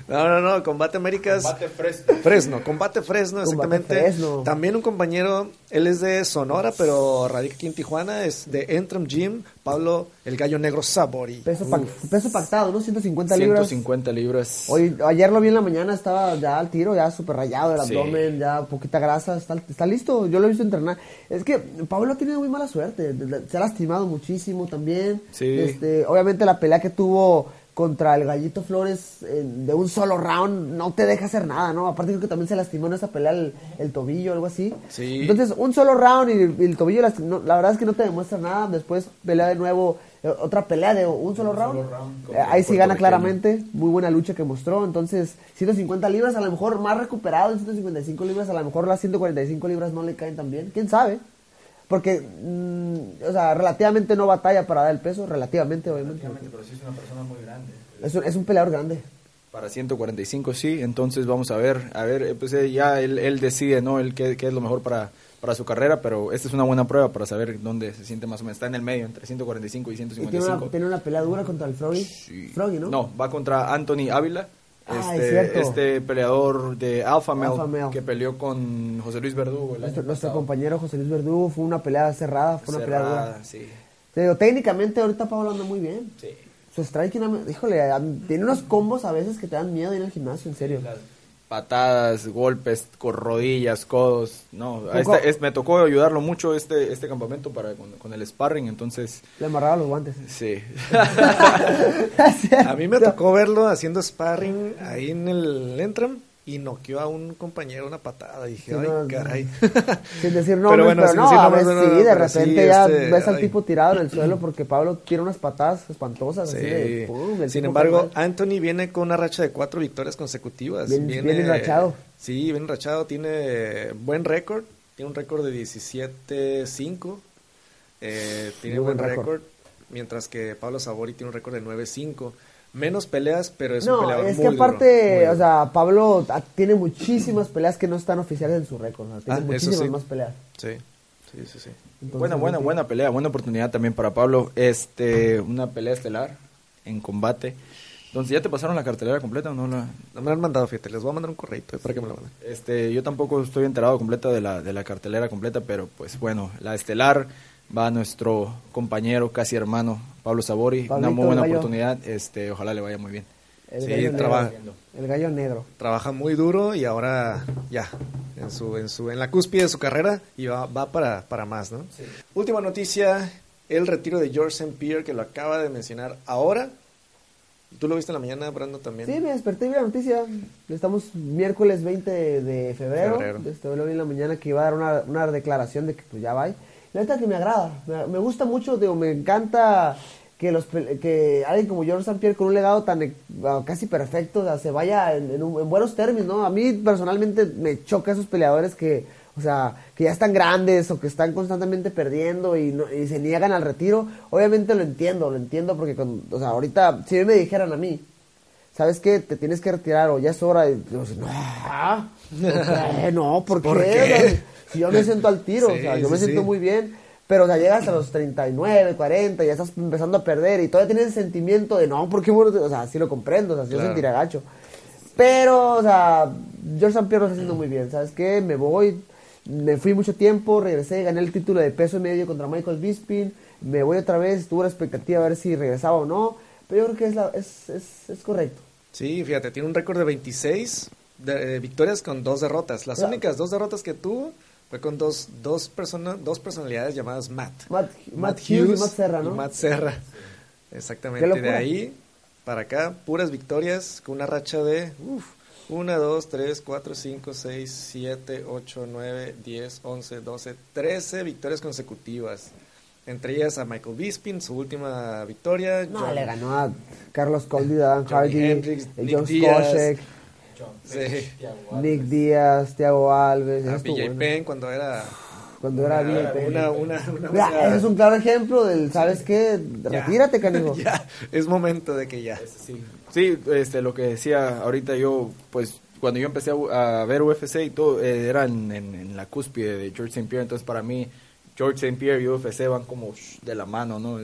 No, no, no, Combate Américas. fresco. Fresno, Combate Fresno, Combate exactamente. Fresno. También un compañero, él es de Sonora, pero radica aquí en Tijuana, es de Entram Gym, Pablo el Gallo Negro Sabori. Peso, pac- peso pactado, ¿no? 150 libras. 150 libras. Hoy, ayer lo vi en la mañana, estaba ya al tiro, ya súper rayado el Sí. abdomen, ya poquita grasa, está, está listo, yo lo he visto entrenar. Es que Pablo ha tenido muy mala suerte, se ha lastimado muchísimo también. Sí. Este, obviamente la pelea que tuvo contra el Gallito Flores eh, de un solo round no te deja hacer nada, ¿no? Aparte creo que también se lastimó en esa pelea el, el tobillo o algo así. Sí. Entonces, un solo round y, y el tobillo, no, la verdad es que no te demuestra nada. Después pelea de nuevo, eh, otra pelea de un solo round. round Eh, ahí sí gana claramente, muy buena lucha que mostró. Entonces, 150 libras, a lo mejor más recuperado en 155 libras, a lo mejor las 145 libras no le caen tan bien. ¿Quién sabe? Porque, mm, o sea, relativamente no batalla para dar el peso, relativamente, obviamente. pero sí es una persona muy grande. Es un, es un peleador grande. Para 145 sí, entonces vamos a ver, a ver, eh, pues eh, ya él, él decide, ¿no? Él qué, qué es lo mejor para, para su carrera, pero esta es una buena prueba para saber dónde se siente más o menos. Está en el medio, entre 145 y Y tiene una, 155. tiene una pelea dura contra el Froggy. Sí. Froggy, ¿no? No, va contra Anthony Ávila, Ah, es este, este peleador de Alpha Male, Alpha Male. que peleó con José Luis Verdugo. Nuestro, compañero José Luis Verdugo fue una pelea cerrada, fue una pelea dura. sí. Digo, técnicamente ahorita Pablo anda muy bien. Sí. Su striking, híjole, tiene unos combos a veces que te dan miedo ir al gimnasio, en serio. Las patadas, golpes con rodillas, codos. No, esta- es- me tocó ayudarlo mucho este este campamento para con, con el sparring, entonces Le amarraba los guantes. sí. *laughs* *laughs* A mí me tocó verlo haciendo sparring ahí en el Entram y noqueó a un compañero una patada. Dije, Sí, ay, no, caray. *laughs* Sin decir Pero *laughs* nombres, pero, bueno, sin no, a veces no, sí, de pero sí, repente ya este, ves al ay. tipo tirado en el suelo *clears throat* porque Pablo tiene unas patadas espantosas. así de, Sí. pum, Sin embargo. Anthony viene con una racha de cuatro victorias consecutivas. Bien- viene, bien enrachado. Sí, bien enrachado. Tiene buen récord. Tiene un récord de 17-5. Eh, tiene Muy buen récord. Mientras que Pablo Sabori tiene un récord de 9-5. Menos peleas, pero es un no, peleador es muy que duro, aparte, muy duro. o sea, Pablo tiene muchísimas peleas que no están oficiales en su récord. o sea, tiene Ah, eso muchísimas sí. más peleas. Sí, sí, sí. sí. Entonces, buena, buena, sí. buena pelea, buena oportunidad también para Pablo. Este, una pelea estelar en combate. Entonces, ¿ya te pasaron la cartelera completa o no la? No me lo han mandado, fíjate. Les voy a mandar un correo para que me lo manden. Este, yo tampoco estoy enterado completa de la, de la cartelera completa, pero pues bueno, la estelar va nuestro compañero, casi hermano, Pablo Sabori. una muy buena oportunidad, este, ojalá le vaya muy bien. El Sí, gallo negro. El gallo negro. Trabaja muy duro y ahora ya, en su, en su, en la cúspide de su carrera y va, va para, para más, ¿no? Última noticia, el retiro de George St. Pierre, que lo acaba de mencionar ahora. ¿Tú lo viste en la mañana, Brando, también? Sí, me desperté y vi la noticia. Estamos miércoles 20 de, de febrero. Febrero. Este, lo vi en la mañana que iba a dar una, una declaración de que pues ya va. La neta que me agrada. Me, me gusta mucho, digo, me encanta que los que alguien como George St. Pierre con un legado tan eh, casi perfecto, o sea, se vaya en, en un- en buenos términos, ¿no? A mí personalmente me choca esos peleadores que, o sea, que ya están grandes o que están constantemente perdiendo y, no- y se niegan al retiro. Obviamente lo entiendo, lo entiendo porque, con- o sea, ahorita, si me dijeran a mí, ¿sabes qué? Te tienes que retirar o ya es hora. Y yo, no, ¿por qué? No, ¿por, ¿Por qué? Si yo me *laughs* siento al tiro, Sí, o sea, yo sí, me siento sí. muy bien. Pero, o sea, llegas a los 39, 40, ya estás empezando a perder y todavía tienes el sentimiento de, no, ¿por qué? O sea, sí lo comprendo, o sea, sí Claro. sentiré gacho. Pero, o sea, George St. Pierre lo está haciendo muy bien, ¿sabes qué? Me voy, me fui mucho tiempo, regresé, gané el título de peso medio contra Michael Bisping, me voy otra vez, tuve la expectativa de ver si regresaba o no, pero yo creo que es, la, es, es, es correcto. Sí, fíjate, tiene un récord de 26 de, eh, victorias con dos derrotas. Las Claro. únicas dos derrotas que tuvo fue con dos, dos, persona, dos personalidades llamadas Matt. Matt, Matt Hughes, y Matt Serra, ¿no? y Matt Serra. Exactamente. De ahí para acá, puras victorias con una racha de uf, 1, 2, 3, 4, 5, 6, 7, 8, 9, 10, 11, 12, 13 victorias consecutivas. Entre ellas a Michael Bisping, su última victoria. No, John- le ganó a Carlos Colby, Dan Johnny Hardy, Hendricks, eh, John Diaz, Skoshek, Sí. Nick Díaz, Thiago Alves. A eso estuvo BJ bueno. Penn cuando era Cuando era una, Penn. una, una, una- Mira, una- ese es un claro ejemplo del, ¿sabes qué? Ya. Retírate, canijo. *laughs* ya, es momento de que ya. Sí, sí este, lo que decía ahorita yo, pues cuando yo empecé a, a ver UFC y todo, eh, era en, en- en la cúspide de George St. Pierre, entonces para mí George St. Pierre y UFC van como de la mano, ¿no?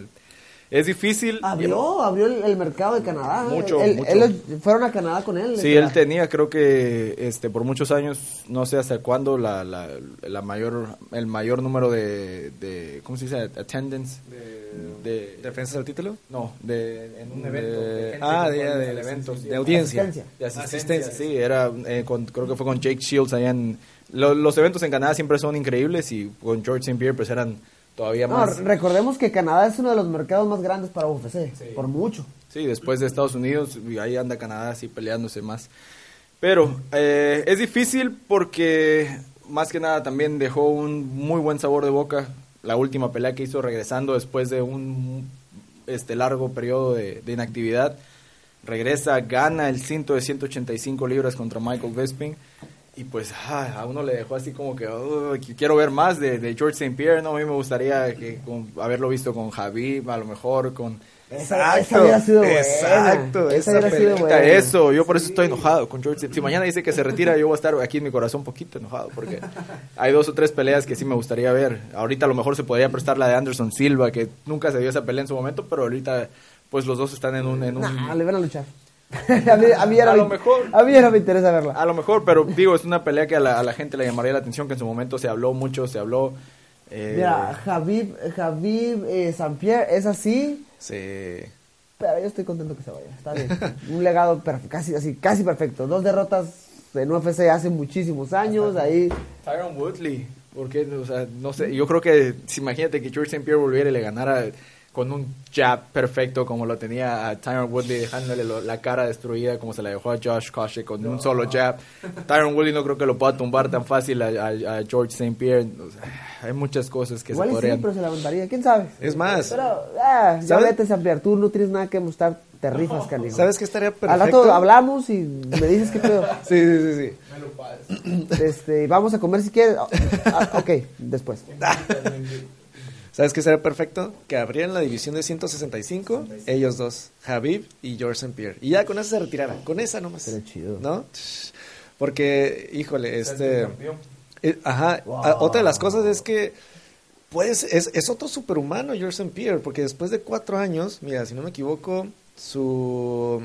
Es difícil. Abrió, abrió el, el mercado de Canadá. Mucho, Él- mucho. él- fueron a Canadá con él. Sí, él tenía, creo que este por muchos años, no sé hasta cuándo, la, la, la mayor, el mayor número de, de ¿cómo se dice? Attendance. De, ¿Defensas del título? no, de, en un evento. De- ah, de- de- el evento, de sí. audiencia. Asistencia. De asistencia, sí, era, eh, con- creo que fue con Jake Shields allá en... lo- los eventos en Canadá siempre son increíbles y con George St. Pierre pues eran todavía No, más... recordemos que Canadá es uno de los mercados más grandes para UFC, por mucho. Sí, después de Estados Unidos, y ahí anda Canadá así peleándose más. Pero eh, es difícil porque más que nada también dejó un muy buen sabor de boca la última pelea que hizo regresando después de un este largo periodo de, de inactividad. Regresa, gana el cinto de 185 libras contra Michael Bisping. Y pues ah, a uno le dejó así como que "Uy, que quiero ver más de, de George St. Pierre. ¿no? A mí me gustaría que, con- haberlo visto con Javi, a lo mejor con... Esa, esa hubiera sido buena. exacto, Esa esa buena. Eso, yo por eso estoy enojado con George. Si mañana dice que se retira, yo voy a estar aquí en mi corazón un poquito enojado porque hay dos o tres peleas que sí me gustaría ver. Ahorita a lo mejor se podría prestar la de Anderson Silva, que nunca se dio esa pelea en su momento, pero ahorita pues los dos están en un... En un le van a luchar. *laughs* a, mí, a, mí ya no A me- lo mejor. a mí ya no me interesa verla. A lo mejor, pero digo, es una pelea que a la, a la gente le llamaría la atención, que en su momento se habló mucho, se habló... eh, Mira, Javib, Javib eh, Pierre es así, Sí. pero yo estoy contento que se vaya. Está bien. *laughs* Un legado casi así, casi perfecto. Dos derrotas en UFC hace muchísimos años. Ahí Tyron Woodley, porque, o sea, no sé, yo creo que, si imagínate que George St. Pierre volviera y le ganara con un jab perfecto como lo tenía a Tyron Woodley, dejándole lo- la cara destruida como se la dejó a Josh Koscheck con un solo jab. Tyron Woodley no creo que lo pueda tumbar tan fácil a, a- a George St. Pierre. O sea, hay muchas cosas que igual se y sí, podrían... pero se levantaría. ¿Quién sabe? Es más, Pero, ah, ya ¿Sabes? vete, St. Pierre. Tú no tienes nada que mostrar. Te rifas, canijo. ¿sabes qué estaría perfecto? Al rato hablamos y me dices qué pedo. *laughs* Sí, sí, sí, sí. Este, vamos a comer si quieres. Ah, ok, después. *laughs* ¿Sabes qué sería perfecto? Que abrieran la división de 165, ellos dos, Javib y George St. Pierre. Y ya con esa se retiraran, con esa nomás. Sería chido. ¿No? Porque, híjole, este... eh, ajá, a- otra de las cosas es que, pues, es, es otro superhumano George St. Pierre, porque después de cuatro años, mira, si no me equivoco, su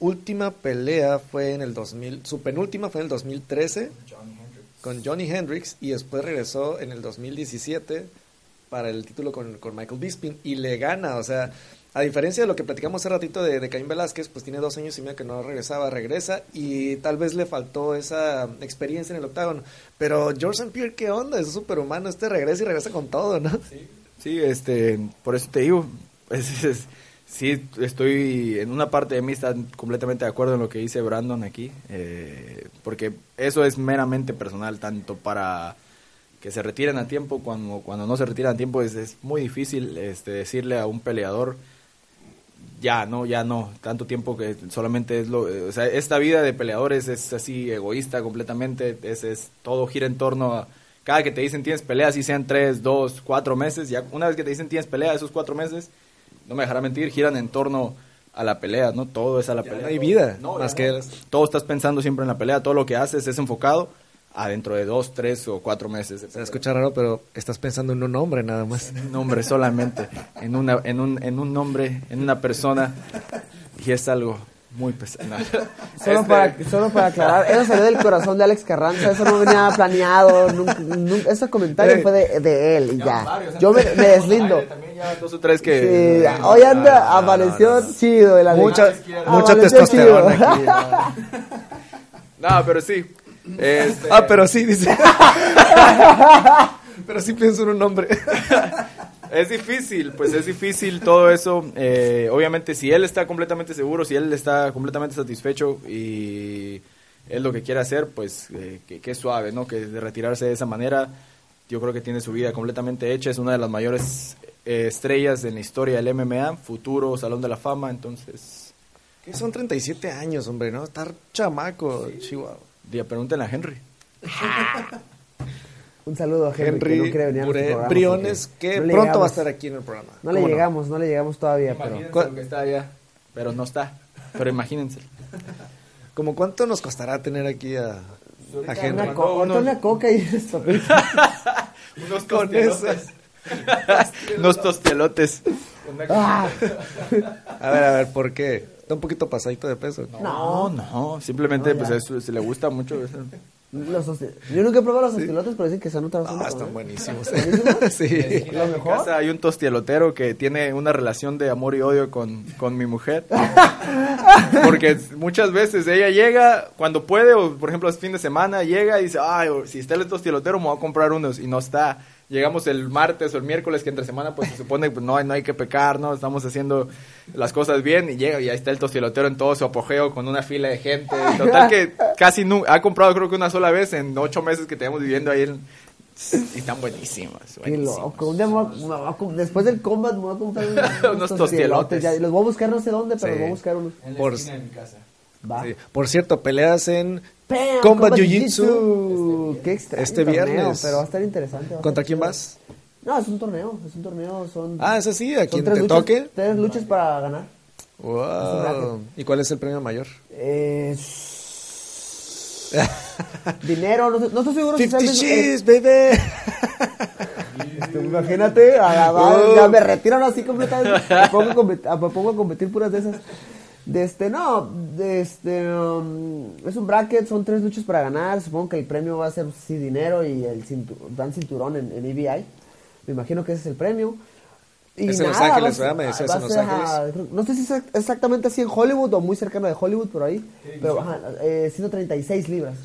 última pelea fue en el 2000, su penúltima fue en el 2013 con Johnny Hendricks y después regresó en el 2017 para el título con, con Michael Bisping y le gana, o sea, a diferencia de lo que platicamos hace ratito de, de Caín Velázquez, pues tiene dos años y medio que no regresaba, regresa y tal vez le faltó esa experiencia en el octágono, pero George St. Pierre, ¿qué onda? Es superhumano, este regresa y regresa con todo, ¿no? Sí, este, por eso te digo, *laughs* es- sí, estoy, en una parte de mí está completamente de acuerdo en lo que dice Brandon aquí, eh, porque eso es meramente personal, tanto para que se retiren a tiempo, cuando, cuando no se retiran a tiempo es, es muy difícil este, decirle a un peleador, ya, no, ya no, tanto tiempo que solamente es lo, o sea, esta vida de peleadores es así egoísta completamente, es, es todo gira en torno a, cada que te dicen tienes pelea, si sean tres, dos, cuatro meses, ya una vez que te dicen tienes pelea, esos cuatro meses, no me dejará mentir, giran en torno a la pelea, ¿no? Todo es a la Ya pelea. no hay vida, No, más que no. Todo estás pensando siempre en la pelea, todo lo que haces es enfocado a dentro de dos, tres o cuatro meses. Se escucha raro, pero estás pensando en un nombre nada más. un nombre solamente, en, una, en, un, en un nombre, en una persona, y es algo muy pesado. No. *laughs* Solo, Este, para, solo para aclarar, eso salió del corazón de Alex Carranza, eso no venía planeado, nunca, nunca- ese comentario fue de, de él y ya. Yo me, me deslindo. También ya dos o tres Sí, que... hoy anda, no, no, amaneció no, no. chido el Alex. Mucha, mucha testosterona chido. aquí. *laughs* ¿no? No, pero sí. Este, Ah, pero sí, dice. *laughs* pero sí pienso en un nombre. Es difícil, pues es difícil todo eso. Eh, obviamente, si él está completamente seguro, si él está completamente satisfecho y es lo que quiere hacer, pues eh, que, que es suave, ¿no? Que de retirarse de esa manera, yo creo que tiene su vida completamente hecha. Es una de las mayores eh, estrellas en la historia del MMA, futuro Salón de la Fama, entonces. Que son 37 años, hombre, ¿no? Estar chamaco, Chihuahua. Día, pregúntenle a Henry. *laughs* Un saludo a Henry, Henry que no venir a nuestro Bre- programa Briones, que no pronto va a llegamos. estar aquí en el programa. No le ¿Cómo llegamos, no le llegamos todavía, pero... Imagínense que está allá, pero no está. Pero imagínense. *laughs* ¿Como cuánto nos costará tener aquí a, a Henry? Una, co- Unos- una coca y esto. *laughs* Unos Con tostelotes. *laughs* Unos tostelotes. Ah, A ver, a ver, ¿por qué? Está un poquito pasadito de peso. No, no, simplemente No, pues ya. eso, se le gusta mucho. eso. Los Yo nunca he probado los tostilotes, pero dicen que son otra Ah, están buenísimos. ¿Buenísimos? *laughs* sí. Lo En mejor. casa hay un tostielotero que tiene una relación de amor y odio con, con mi mujer. *laughs* Porque muchas veces ella llega cuando puede, o por ejemplo es fin de semana, llega y dice, ay, si está el tostielotero me voy a comprar unos, y no está. Llegamos el martes o el miércoles, que entre semana pues se supone que no, hay- no hay que pecar, ¿no? Estamos haciendo las cosas bien, y llega y ahí está el tostielotero en todo su apogeo con una fila de gente. Total que casi nunca, ha comprado creo que una sola vez en ocho meses que tenemos viviendo ahí en- y están buenísimas. Loco. Un día me voy a- me voy a com- después del combat me voy a comprar *laughs* unos, Unos tostielotes. ya, y los voy a buscar no sé dónde, pero Sí. los voy a buscar unos. Por, mi casa. Va. sí. Por cierto, peleas en. Combat. Qué extraño Este torneo, viernes. pero va a estar interesante. a ¿Contra estar quién vas? No, es un torneo, es un torneo, son... Ah, ese sí, a quien te luchas, toque. Tres luchas para ganar. Wow. ¿Y cuál es el premio mayor? Eh, *laughs* dinero, no, no estoy seguro si sea 50 el mismo- eh, cheese, baby. Este, Imagínate, a la *laughs* ya me retiran así completamente. Me pongo, a competir, me pongo a competir puras de esas. De este, no, de este, um, es un bracket, son tres luchas para ganar. Supongo que el premio va a ser sí dinero y el cintu- dan cinturón en, en EBI. Me imagino que ese es el premio. Y Es en Los nada, a Ángeles, ¿verdad? Me decías en Los Ángeles. no sé si es exactamente así en Hollywood o muy cercano de Hollywood, por ahí. Pero, ajá, eh, 136 libras.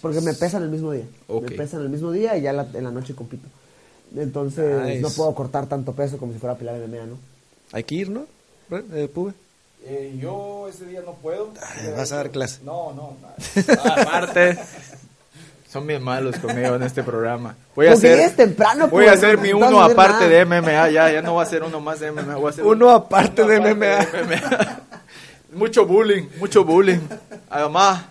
Porque me pesan el mismo día. Me pesan el mismo día y ya la- en la noche compito. Entonces Nice. no puedo cortar tanto peso como si fuera a pilar MMA, ¿no? Hay que ir, ¿no? Eh, Pube. Eh, yo ese día no puedo. ¿Vas a dar clase? No, no. *laughs* Aparte, son bien malos conmigo en este programa. Voy a Porque hacer, es temprano, voy a pues, hacer mi uno hacer aparte nada. de MMA. Ya, ya no va a ser uno más de MMA. Voy a hacer Uno aparte de MMA. MMA. mucho bullying, mucho bullying. Además,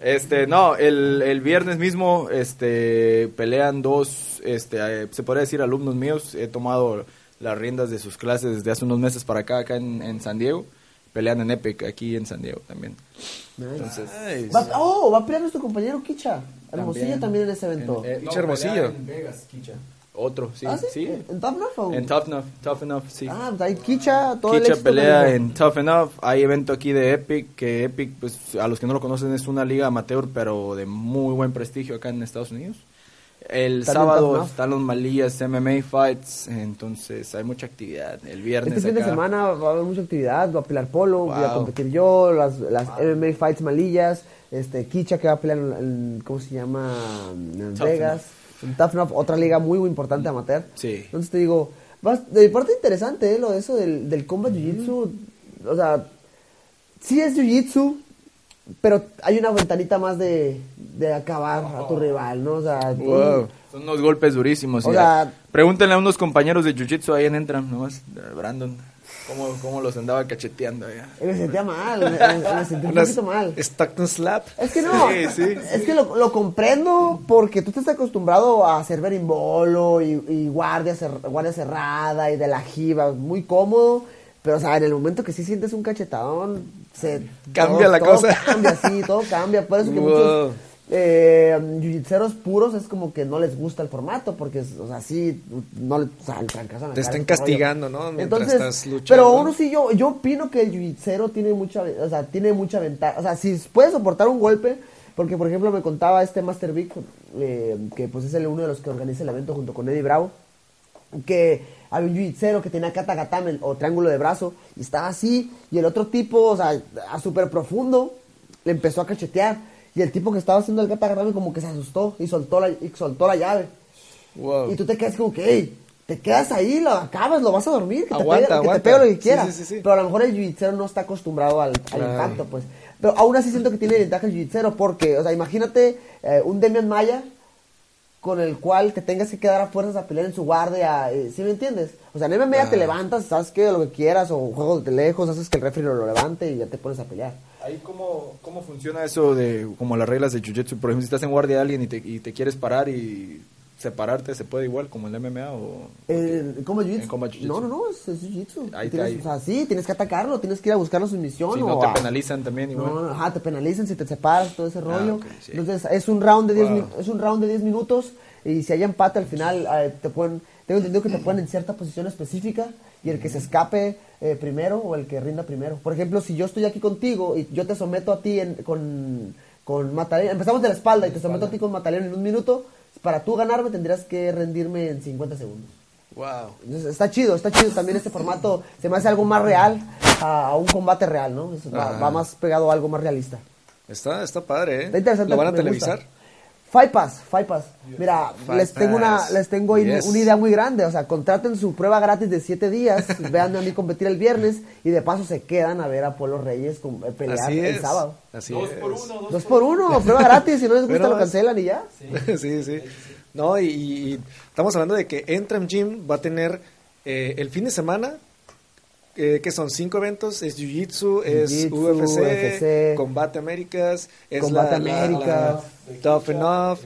este, no, el, el viernes mismo, este, pelean dos, este, eh, se podría decir alumnos míos. He tomado las riendas de sus clases desde hace unos meses para acá, acá en, en San Diego. Pelean en Epic, aquí en San Diego también. Entonces, Va- oh, va a pelear nuestro compañero Kicha. Hermosillo También. también en ese evento. en- eh, Kicha Hermosillo. en Vegas, Kicha. Otro, sí, ¿Ah, sí? sí. ¿En Tough Enough o- En Tough Enough, Tough Enough, sí. Ah, pues ahí Kicha, todo el Kicha éxito pelea en Tough Enough. Hay evento aquí de Epic, que Epic, pues a los que no lo conocen, es una liga amateur, pero de muy buen prestigio acá en Estados Unidos. El sábado están los Malillas MMA Fights, entonces hay mucha actividad. El viernes Este fin de semana va a haber mucha actividad, va a pelear Polo, voy a Wow. competir yo, las, las MMA Fights Malillas, este Kicha que va a pelear en, en- ¿cómo se llama? En Tough Vegas, Enough, otra liga muy, muy importante amateur. Sí. Entonces te digo, vas- de parte interesante ¿eh? lo de eso del, del combat jiu-jitsu, o sea, sí es jiu-jitsu, pero hay una ventanita más de, de acabar a tu rival, ¿no? O sea, Wow. Son unos golpes durísimos. O y sea- pregúntenle a unos compañeros de Jiu-Jitsu ahí en Entram, nomás, Brandon, cómo, cómo los andaba cacheteando allá. me sentía mal, me, me- me sentí un poquito mal. Stockton Slap. Es que no, Sí, sí. es que lo, lo comprendo porque tú estás acostumbrado a hacer berimbolo y, y guardia, cer- guardia cerrada y de la jiba, muy cómodo, pero o sea, en el momento que sí sientes un cachetadón, se Cambia todo- la todo cosa. cambia, sí, *laughs* todo cambia, por eso que Wow. muchos eh, puros es como que no les gusta el formato porque, o sea, sí, no o sea, el trancazo Te están rollo. castigando, ¿no? Mientras Entonces, estás luchando. pero uno sí, yo, yo opino que el jiu-jitseiro tiene mucha, o sea, tiene mucha ventaja. O sea, si puede soportar un golpe, porque por ejemplo me contaba este Master Vic, eh, que pues es el uno de los que organiza el evento junto con Eddie Bravo, que había un jiu-jitseiro que tenía katagatame o triángulo de brazo y estaba así, y el otro tipo, o sea, a súper profundo, le empezó a cachetear. Y el tipo que estaba haciendo el katagatame como que se asustó y soltó la, y soltó la llave. Wow. Y tú te quedas como que, hey, te quedas ahí, lo acabas, lo vas a dormir, que, Aguanta, te, pegue, que aguanta. te pegue lo que quieras. sí, sí, sí. Pero a lo mejor el jiu no está acostumbrado al, al impacto, pues. Pero aún así siento que tiene ventaja el jiu porque, o sea, imagínate eh, un Demian Maya con el cual te tengas que quedar a fuerzas a pelear en su guardia, eh, ¿sí me entiendes? O sea, en MMA te levantas, sabes que lo que quieras, o juego de lejos, haces que el referee lo levante y ya te pones a pelear. Ahí cómo, cómo funciona eso de como las reglas de Jiu-Jitsu, por ejemplo, si estás en guardia de alguien y te, y te quieres parar y separarte, ¿se puede igual como el MMA o...? Eh, ¿Cómo jiu-jitsu? En combat jiu-jitsu. No, no, no, es, es jiu-jitsu. Ahí- Tienes- ahí. O sea, sí, tienes que atacarlo, tienes que ir a buscar la sumisión. Si o no te a- penalizan también igual. No, no, ajá, te penalizan si te separas, todo ese rollo. ok, sí. Entonces, es un round de 10 Wow. min- es un round de 10 minutos y si hay empate al final eh, te pueden tengo entendido que te ponen en cierta posición específica y el que se escape eh, primero o el que rinda primero. Por ejemplo, si yo estoy aquí contigo y yo te someto a ti en- con con Matalena, empezamos de la espalda y te someto a ti con Matalena en un minuto, para tú ganarme tendrías que rendirme en 50 segundos. Wow. Entonces, está chido, está chido también este formato. Se me hace algo más real a, a un combate real, ¿no? Va, más pegado a algo más realista. Está, está padre, ¿eh? Está interesante. ¿Lo van a televisar? gusta. Fight Pass, Fight Pass. Mira, les tengo una, Pass. les tengo una idea muy grande. O sea, contraten su prueba gratis de 7 días, *laughs* vean a mí competir el viernes y de paso se quedan a ver a Polo Reyes com- eh, pelear Así el es. sábado. Así Dos es. por uno, dos, Dos por uno, prueba gratis. Si no les gusta Pero lo cancelan y ya. *laughs* Sí, sí. No, y, y estamos hablando de que Entram Gym va a tener eh, el fin de semana, eh, que son cinco eventos, es Jiu-Jitsu, es UFC, UFC, Combate Américas, es Combate la- la- Américas, la Tough Enough,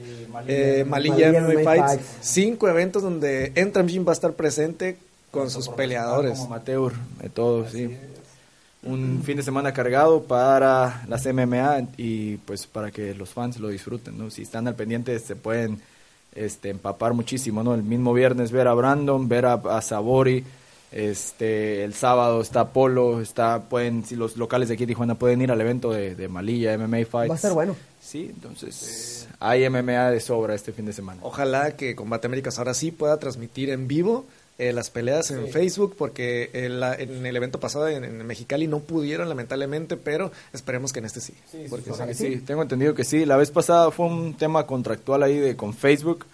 eh, Malilla MMA Fights. Fights. Cinco eventos donde Entram Gym va a estar presente con sus peleadores. Como amateur, de todo, sí. Un fin de semana cargado para las MMA y pues para que los fans lo disfruten, ¿no? Si están al pendiente se pueden este, empapar muchísimo, ¿no? El mismo viernes ver a Brandon, ver a, a Sabori, este, el sábado está Polo, está, pueden, si los locales de aquí de Tijuana pueden ir al evento de, de Malilla, MMA Fights. Va a ser bueno. Sí, entonces hay MMA de sobra este fin de semana. Ojalá que Combate Américas ahora sí pueda transmitir en vivo eh, las peleas en Facebook, porque en, la- en el evento pasado en, en Mexicali no pudieron, lamentablemente, pero esperemos que en este sí. porque Porque sí, tengo entendido que sí. La vez pasada fue un tema contractual ahí de con Facebook.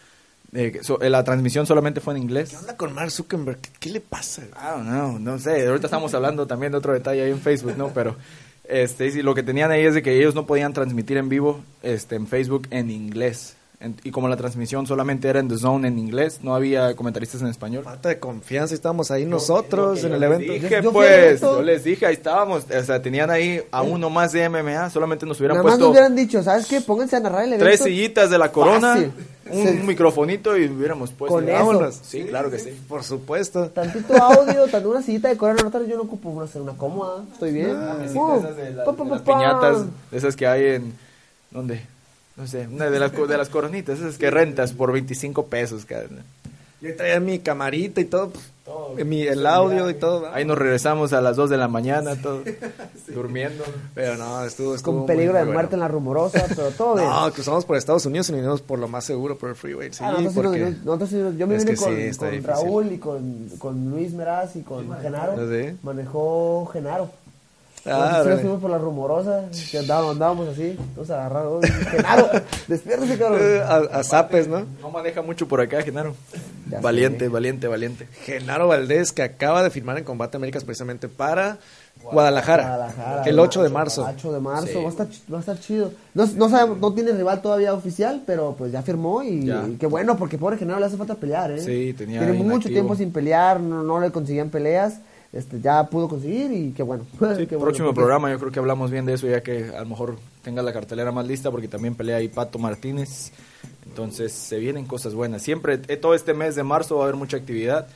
Que so- eh, la transmisión solamente fue en inglés. ¿Qué onda con Mark Zuckerberg? ¿Qué, qué le pasa? I don't know, no sé. Ahorita estamos hablando también de otro detalle ahí en Facebook, ¿no? Pero este, lo que tenían ahí es de que ellos no podían transmitir en vivo este, en Facebook en inglés. En- y como la transmisión solamente era en The Zone en inglés, no había comentaristas en español. Falta de confianza, estábamos ahí nosotros en el Les evento. Dije, Yo pues, evento. yo les dije, ahí estábamos. O sea, tenían ahí a uno más de MMA, solamente nos hubieran Nada más puesto nos hubieran dicho, ¿sabes qué? Pónganse a narrar el evento. tres sillitas de la corona, Fácil. un Sí. microfonito y hubiéramos puesto. Con eso. Sí, claro que sí. Por supuesto. Tantito audio, tanto una sillita de corona ahorita yo no ocupo una, una cómoda, estoy bien. Uh, Esas de la- pa, de pa, las pa, pa. piñatas, de esas que hay en... ¿Dónde? No sé, una de las, co- de las coronitas, esas que rentas por 25 pesos cada... Yo traía mi camarita y todo, pues, mi, el audio y todo. ¿verdad? Ahí nos regresamos a las 2 de la mañana, todo, *laughs* durmiendo. Pero no, estuvo, estuvo Con muy, peligro muy de bueno. muerte en la rumorosa, pero todo bien. *laughs* No, cruzamos por Estados Unidos y nos vinimos por lo más seguro, por el freeway. Sí, Ah, nosotros sí nos- porque... nosotros sí- yo me vine con, sí, con. Raúl y con, con Luis Meraz y con Genaro. ¿Ah, sí? Manejó Genaro. Ah, nos fuimos por la rumorosa, que andábamos, andábamos así, todos agarrados. *laughs* Genaro, despiértese, cabrón. a, a zapes, ¿no? No maneja mucho por acá, Genaro. Ya Valiente, sé. valiente, valiente. Genaro Valdés, que acaba de firmar en Combate Américas precisamente para Guadalajara, Guadalajara, el 8 de marzo. 8 de marzo, Sí. va, a estar, ch- va a estar chido. No, no sabemos, no tiene rival todavía oficial, pero pues ya firmó y, Ya. y qué bueno, porque pobre Genaro le hace falta pelear, ¿eh? Sí, tenía Tiene mucho tiempo sin pelear, no, no le conseguían peleas, este, ya pudo conseguir y qué bueno. *laughs* Sí, Qué próximo programa yo creo que hablamos bien de eso ya que a lo mejor tenga la cartelera más lista porque también pelea ahí Pato Martínez. Entonces se vienen cosas buenas. Siempre, eh, todo este mes de marzo va a haber mucha actividad.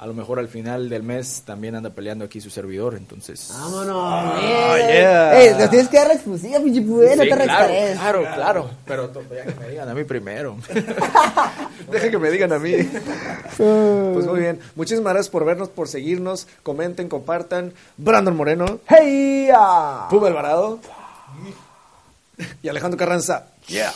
A lo mejor al final del mes también anda peleando aquí su servidor, entonces... Vámonos, bien. yeah. Ey, nos tienes que dar la exclusiva, pinche pude, no te claro, claro, claro. Pero ya que me digan a mí primero. *laughs* *laughs* Deja que me digan a mí. Pues muy bien. Muchísimas gracias por vernos, por seguirnos. Comenten, compartan. Brandon Moreno, ¡Hey! ah. Puma Alvarado y Alejandro Carranza. Yeah.